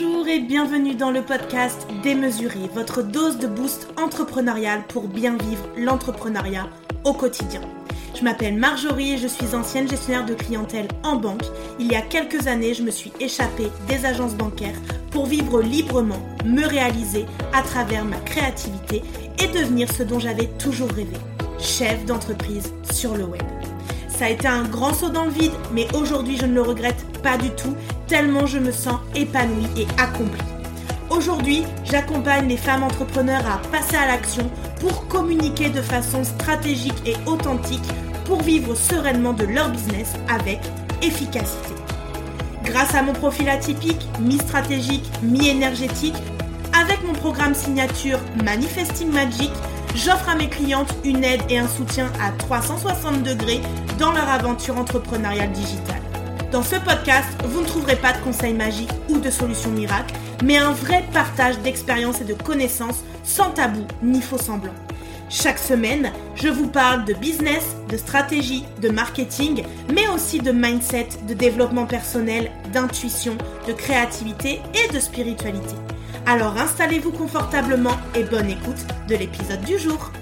Bonjour et bienvenue dans le podcast Démesuré, votre dose de boost entrepreneurial pour bien vivre l'entrepreneuriat au quotidien. Je m'appelle Marjorie et je suis ancienne gestionnaire de clientèle en banque. Il y a quelques années, je me suis échappée des agences bancaires pour vivre librement, me réaliser à travers ma créativité et devenir ce dont j'avais toujours rêvé, chef d'entreprise sur le web. Ça a été un grand saut dans le vide, mais aujourd'hui je ne le regrette pas du tout, tellement je me sens épanouie et accomplie. Aujourd'hui, j'accompagne les femmes entrepreneurs à passer à l'action pour communiquer de façon stratégique et authentique pour vivre sereinement de leur business avec efficacité. Grâce à mon profil atypique, mi-stratégique, mi-énergétique, avec mon programme signature Manifesting Magic, j'offre à mes clientes une aide et un soutien à 360 degrés dans leur aventure entrepreneuriale digitale. Dans ce podcast, vous ne trouverez pas de conseils magiques ou de solutions miracles, mais un vrai partage d'expériences et de connaissances sans tabou ni faux semblant. Chaque semaine, je vous parle de business, de stratégie, de marketing, mais aussi de mindset, de développement personnel, d'intuition, de créativité et de spiritualité. Alors installez-vous confortablement et bonne écoute de l'épisode du jour.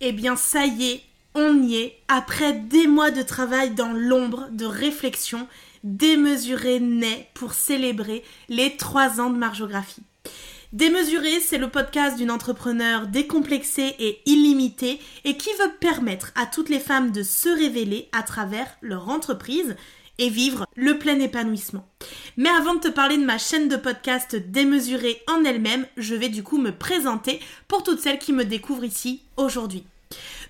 Eh bien ça y est, on y est. Après des mois de travail dans l'ombre, de réflexion, démesuré naît pour célébrer les trois ans de margeographie. Démesuré, c'est le podcast d'une entrepreneur décomplexée et illimitée et qui veut permettre à toutes les femmes de se révéler à travers leur entreprise et vivre le plein épanouissement. Mais avant de te parler de ma chaîne de podcast démesurée en elle-même, je vais du coup me présenter pour toutes celles qui me découvrent ici aujourd'hui.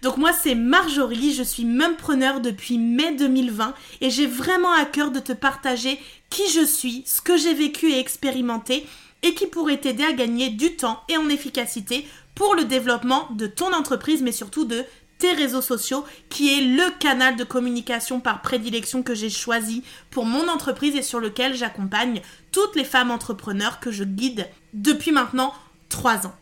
Donc moi c'est Marjorie, je suis preneur depuis mai 2020 et j'ai vraiment à cœur de te partager qui je suis, ce que j'ai vécu et expérimenté et qui pourrait t'aider à gagner du temps et en efficacité pour le développement de ton entreprise mais surtout de tes réseaux sociaux, qui est le canal de communication par prédilection que j'ai choisi pour mon entreprise et sur lequel j'accompagne toutes les femmes entrepreneurs que je guide depuis maintenant 3 ans.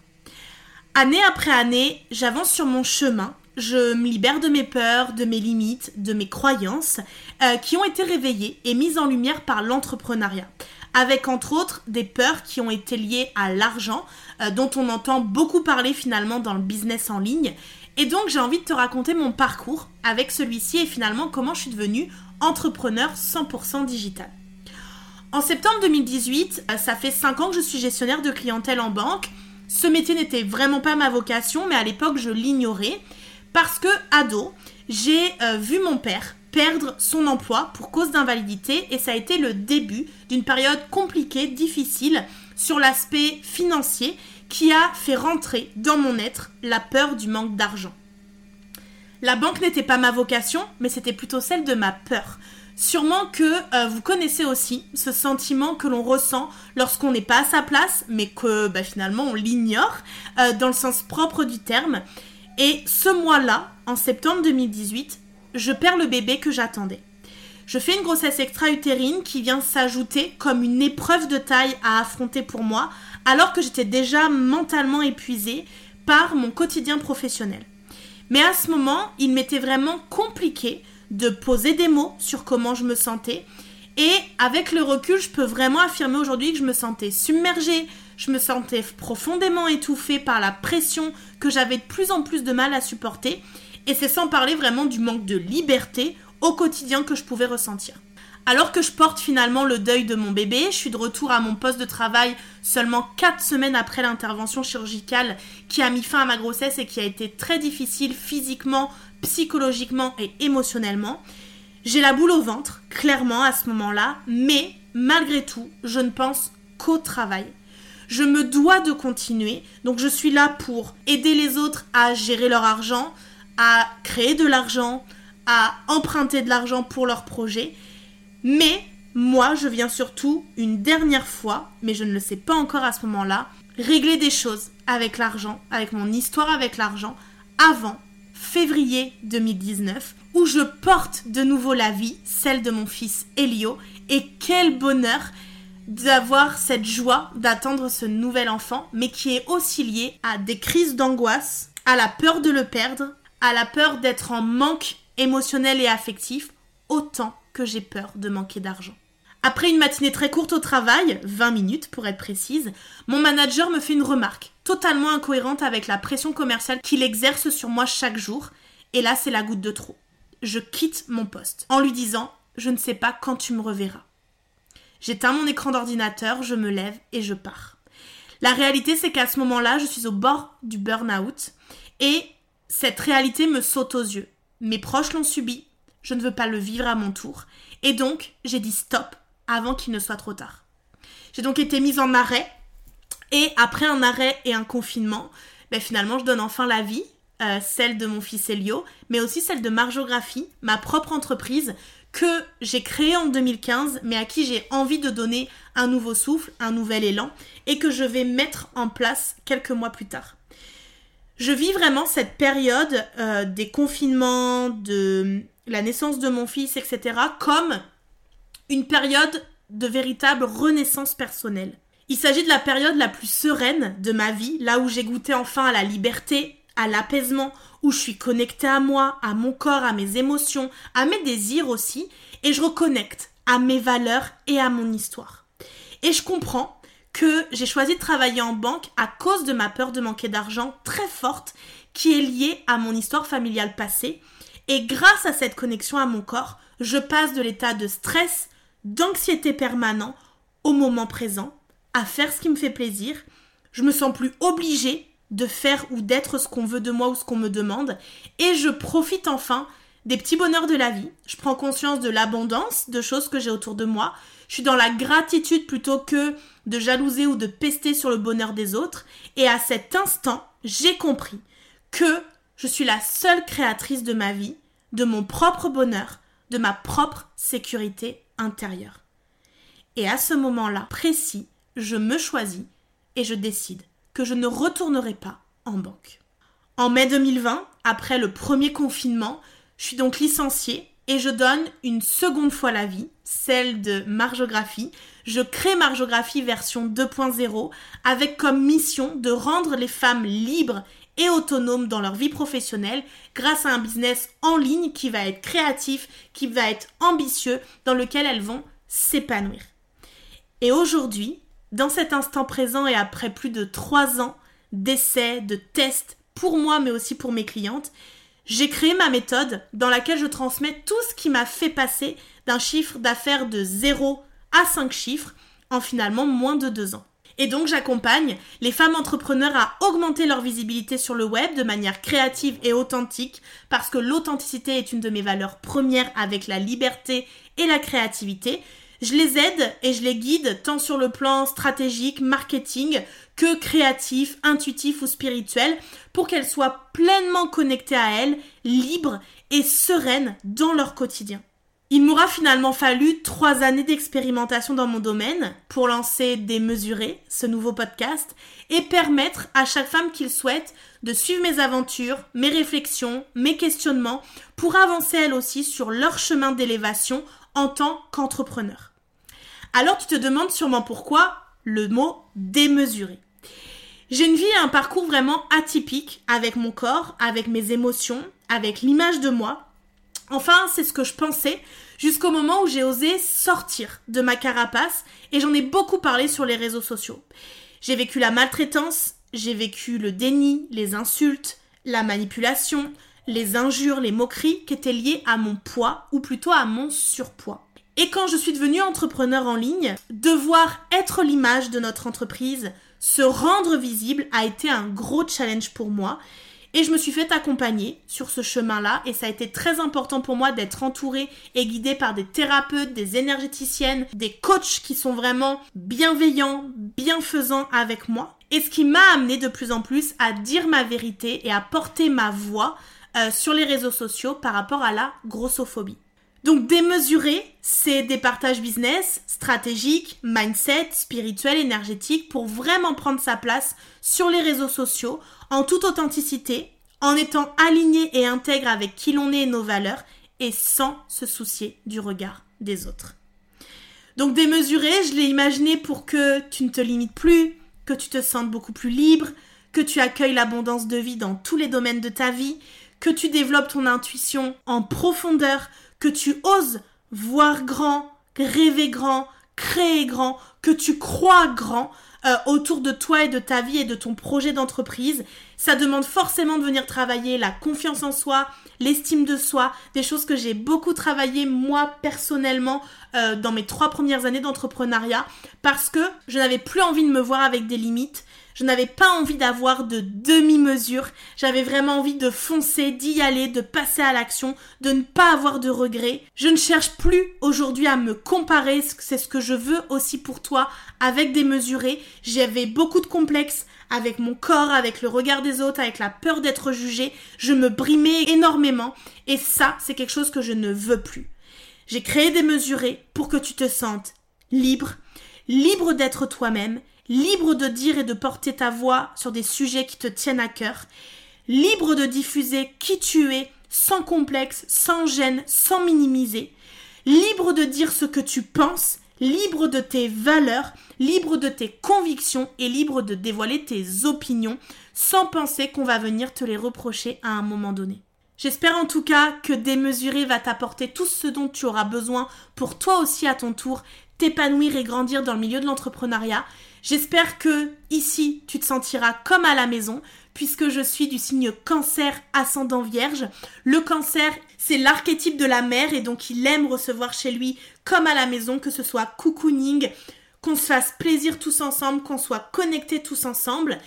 Année après année, j'avance sur mon chemin, je me libère de mes peurs, de mes limites, de mes croyances, euh, qui ont été réveillées et mises en lumière par l'entrepreneuriat avec entre autres des peurs qui ont été liées à l'argent, euh, dont on entend beaucoup parler finalement dans le business en ligne, et donc j'ai envie de te raconter mon parcours avec celui-ci et finalement comment je suis devenue entrepreneur 100% digital. En septembre 2018, euh, ça fait 5 ans que je suis gestionnaire de clientèle en banque. Ce métier n'était vraiment pas ma vocation, mais à l'époque je l'ignorais parce que ado, j'ai euh, vu mon père perdre son emploi pour cause d'invalidité et ça a été le début d'une période compliquée, difficile sur l'aspect financier qui a fait rentrer dans mon être la peur du manque d'argent. La banque n'était pas ma vocation, mais c'était plutôt celle de ma peur. Sûrement que euh, vous connaissez aussi ce sentiment que l'on ressent lorsqu'on n'est pas à sa place, mais que bah, finalement on l'ignore, euh, dans le sens propre du terme. Et ce mois-là, en septembre 2018, je perds le bébé que j'attendais. Je fais une grossesse extra-utérine qui vient s'ajouter comme une épreuve de taille à affronter pour moi, alors que j'étais déjà mentalement épuisée par mon quotidien professionnel. Mais à ce moment, il m'était vraiment compliqué de poser des mots sur comment je me sentais. Et avec le recul, je peux vraiment affirmer aujourd'hui que je me sentais submergée, je me sentais profondément étouffée par la pression que j'avais de plus en plus de mal à supporter. Et c'est sans parler vraiment du manque de liberté au quotidien que je pouvais ressentir. Alors que je porte finalement le deuil de mon bébé, je suis de retour à mon poste de travail seulement 4 semaines après l'intervention chirurgicale qui a mis fin à ma grossesse et qui a été très difficile physiquement, psychologiquement et émotionnellement. J'ai la boule au ventre, clairement à ce moment-là, mais malgré tout, je ne pense qu'au travail. Je me dois de continuer, donc je suis là pour aider les autres à gérer leur argent, à créer de l'argent, à emprunter de l'argent pour leurs projets mais moi, je viens surtout une dernière fois, mais je ne le sais pas encore à ce moment-là, régler des choses avec l'argent, avec mon histoire avec l'argent, avant février 2019, où je porte de nouveau la vie, celle de mon fils Elio, et quel bonheur d'avoir cette joie d'attendre ce nouvel enfant, mais qui est aussi lié à des crises d'angoisse, à la peur de le perdre, à la peur d'être en manque émotionnel et affectif, autant que j'ai peur de manquer d'argent. Après une matinée très courte au travail, 20 minutes pour être précise, mon manager me fait une remarque, totalement incohérente avec la pression commerciale qu'il exerce sur moi chaque jour, et là c'est la goutte de trop. Je quitte mon poste en lui disant Je ne sais pas quand tu me reverras. J'éteins mon écran d'ordinateur, je me lève et je pars. La réalité c'est qu'à ce moment-là, je suis au bord du burn-out et cette réalité me saute aux yeux. Mes proches l'ont subi, je ne veux pas le vivre à mon tour, et donc j'ai dit stop avant qu'il ne soit trop tard. J'ai donc été mise en arrêt, et après un arrêt et un confinement, ben finalement je donne enfin la vie, euh, celle de mon fils Elio, mais aussi celle de Margeographie, ma propre entreprise que j'ai créée en 2015, mais à qui j'ai envie de donner un nouveau souffle, un nouvel élan, et que je vais mettre en place quelques mois plus tard. Je vis vraiment cette période euh, des confinements, de la naissance de mon fils, etc., comme une période de véritable renaissance personnelle. Il s'agit de la période la plus sereine de ma vie, là où j'ai goûté enfin à la liberté, à l'apaisement, où je suis connectée à moi, à mon corps, à mes émotions, à mes désirs aussi, et je reconnecte à mes valeurs et à mon histoire. Et je comprends que j'ai choisi de travailler en banque à cause de ma peur de manquer d'argent très forte qui est liée à mon histoire familiale passée. Et grâce à cette connexion à mon corps, je passe de l'état de stress, d'anxiété permanent au moment présent, à faire ce qui me fait plaisir. Je me sens plus obligée de faire ou d'être ce qu'on veut de moi ou ce qu'on me demande. Et je profite enfin des petits bonheurs de la vie. Je prends conscience de l'abondance de choses que j'ai autour de moi. Je suis dans la gratitude plutôt que de jalouser ou de pester sur le bonheur des autres. Et à cet instant, j'ai compris que je suis la seule créatrice de ma vie, de mon propre bonheur, de ma propre sécurité intérieure. Et à ce moment-là précis, je me choisis et je décide que je ne retournerai pas en banque. En mai 2020, après le premier confinement, je suis donc licenciée et je donne une seconde fois la vie, celle de Margeographie. Je crée Margeographie version 2.0 avec comme mission de rendre les femmes libres et autonomes dans leur vie professionnelle grâce à un business en ligne qui va être créatif, qui va être ambitieux, dans lequel elles vont s'épanouir. Et aujourd'hui, dans cet instant présent et après plus de trois ans d'essais, de tests pour moi mais aussi pour mes clientes, j'ai créé ma méthode dans laquelle je transmets tout ce qui m'a fait passer d'un chiffre d'affaires de 0 à 5 chiffres en finalement moins de 2 ans. Et donc j'accompagne les femmes entrepreneurs à augmenter leur visibilité sur le web de manière créative et authentique parce que l'authenticité est une de mes valeurs premières avec la liberté et la créativité. Je les aide et je les guide tant sur le plan stratégique, marketing que créatif, intuitif ou spirituel pour qu'elles soient pleinement connectées à elles, libres et sereines dans leur quotidien. Il m'aura finalement fallu trois années d'expérimentation dans mon domaine pour lancer Démesuré, ce nouveau podcast, et permettre à chaque femme qu'il souhaite de suivre mes aventures, mes réflexions, mes questionnements, pour avancer elle aussi sur leur chemin d'élévation en tant qu'entrepreneur. Alors tu te demandes sûrement pourquoi le mot démesuré. J'ai une vie et un parcours vraiment atypique avec mon corps, avec mes émotions, avec l'image de moi. Enfin, c'est ce que je pensais jusqu'au moment où j'ai osé sortir de ma carapace et j'en ai beaucoup parlé sur les réseaux sociaux. J'ai vécu la maltraitance, j'ai vécu le déni, les insultes, la manipulation, les injures, les moqueries qui étaient liées à mon poids ou plutôt à mon surpoids. Et quand je suis devenue entrepreneur en ligne, devoir être l'image de notre entreprise, se rendre visible a été un gros challenge pour moi. Et je me suis fait accompagner sur ce chemin-là et ça a été très important pour moi d'être entourée et guidée par des thérapeutes, des énergéticiennes, des coachs qui sont vraiment bienveillants, bienfaisants avec moi. Et ce qui m'a amené de plus en plus à dire ma vérité et à porter ma voix euh, sur les réseaux sociaux par rapport à la grossophobie. Donc démesuré, c'est des partages business, stratégiques, mindset, spirituel, énergétique pour vraiment prendre sa place sur les réseaux sociaux en toute authenticité, en étant aligné et intègre avec qui l'on est et nos valeurs et sans se soucier du regard des autres. Donc démesuré, je l'ai imaginé pour que tu ne te limites plus, que tu te sentes beaucoup plus libre, que tu accueilles l'abondance de vie dans tous les domaines de ta vie, que tu développes ton intuition en profondeur, que tu oses voir grand, rêver grand, créer grand, que tu crois grand euh, autour de toi et de ta vie et de ton projet d'entreprise. Ça demande forcément de venir travailler la confiance en soi, l'estime de soi, des choses que j'ai beaucoup travaillé moi personnellement euh, dans mes trois premières années d'entrepreneuriat parce que je n'avais plus envie de me voir avec des limites. Je n'avais pas envie d'avoir de demi-mesure. J'avais vraiment envie de foncer, d'y aller, de passer à l'action, de ne pas avoir de regrets. Je ne cherche plus aujourd'hui à me comparer. C'est ce que je veux aussi pour toi avec des mesurés. J'avais beaucoup de complexes avec mon corps, avec le regard des autres, avec la peur d'être jugée. Je me brimais énormément. Et ça, c'est quelque chose que je ne veux plus. J'ai créé des mesurés pour que tu te sentes libre, libre d'être toi-même libre de dire et de porter ta voix sur des sujets qui te tiennent à cœur, libre de diffuser qui tu es, sans complexe, sans gêne, sans minimiser, libre de dire ce que tu penses, libre de tes valeurs, libre de tes convictions et libre de dévoiler tes opinions sans penser qu'on va venir te les reprocher à un moment donné. J'espère en tout cas que Démesuré va t'apporter tout ce dont tu auras besoin pour toi aussi à ton tour t'épanouir et grandir dans le milieu de l'entrepreneuriat. J'espère que ici tu te sentiras comme à la maison puisque je suis du signe cancer ascendant vierge. Le cancer, c'est l'archétype de la mère et donc il aime recevoir chez lui comme à la maison, que ce soit cocooning, qu'on se fasse plaisir tous ensemble, qu'on soit connectés tous ensemble.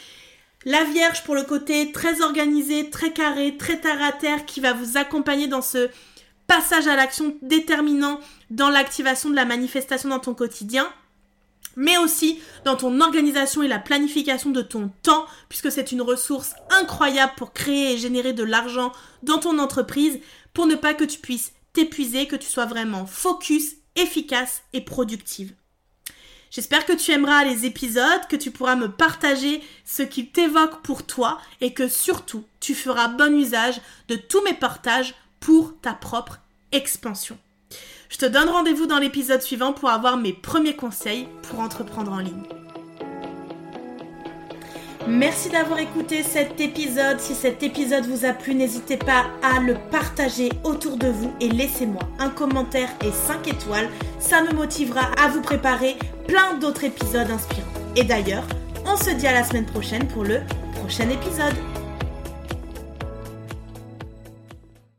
La Vierge pour le côté très organisé, très carré, très terre à terre qui va vous accompagner dans ce passage à l'action déterminant dans l'activation de la manifestation dans ton quotidien mais aussi dans ton organisation et la planification de ton temps, puisque c'est une ressource incroyable pour créer et générer de l'argent dans ton entreprise, pour ne pas que tu puisses t'épuiser, que tu sois vraiment focus, efficace et productive. J'espère que tu aimeras les épisodes, que tu pourras me partager ce qui t'évoque pour toi et que surtout tu feras bon usage de tous mes partages pour ta propre expansion. Je te donne rendez-vous dans l'épisode suivant pour avoir mes premiers conseils pour entreprendre en ligne. Merci d'avoir écouté cet épisode. Si cet épisode vous a plu, n'hésitez pas à le partager autour de vous et laissez-moi un commentaire et 5 étoiles. Ça me motivera à vous préparer plein d'autres épisodes inspirants. Et d'ailleurs, on se dit à la semaine prochaine pour le prochain épisode.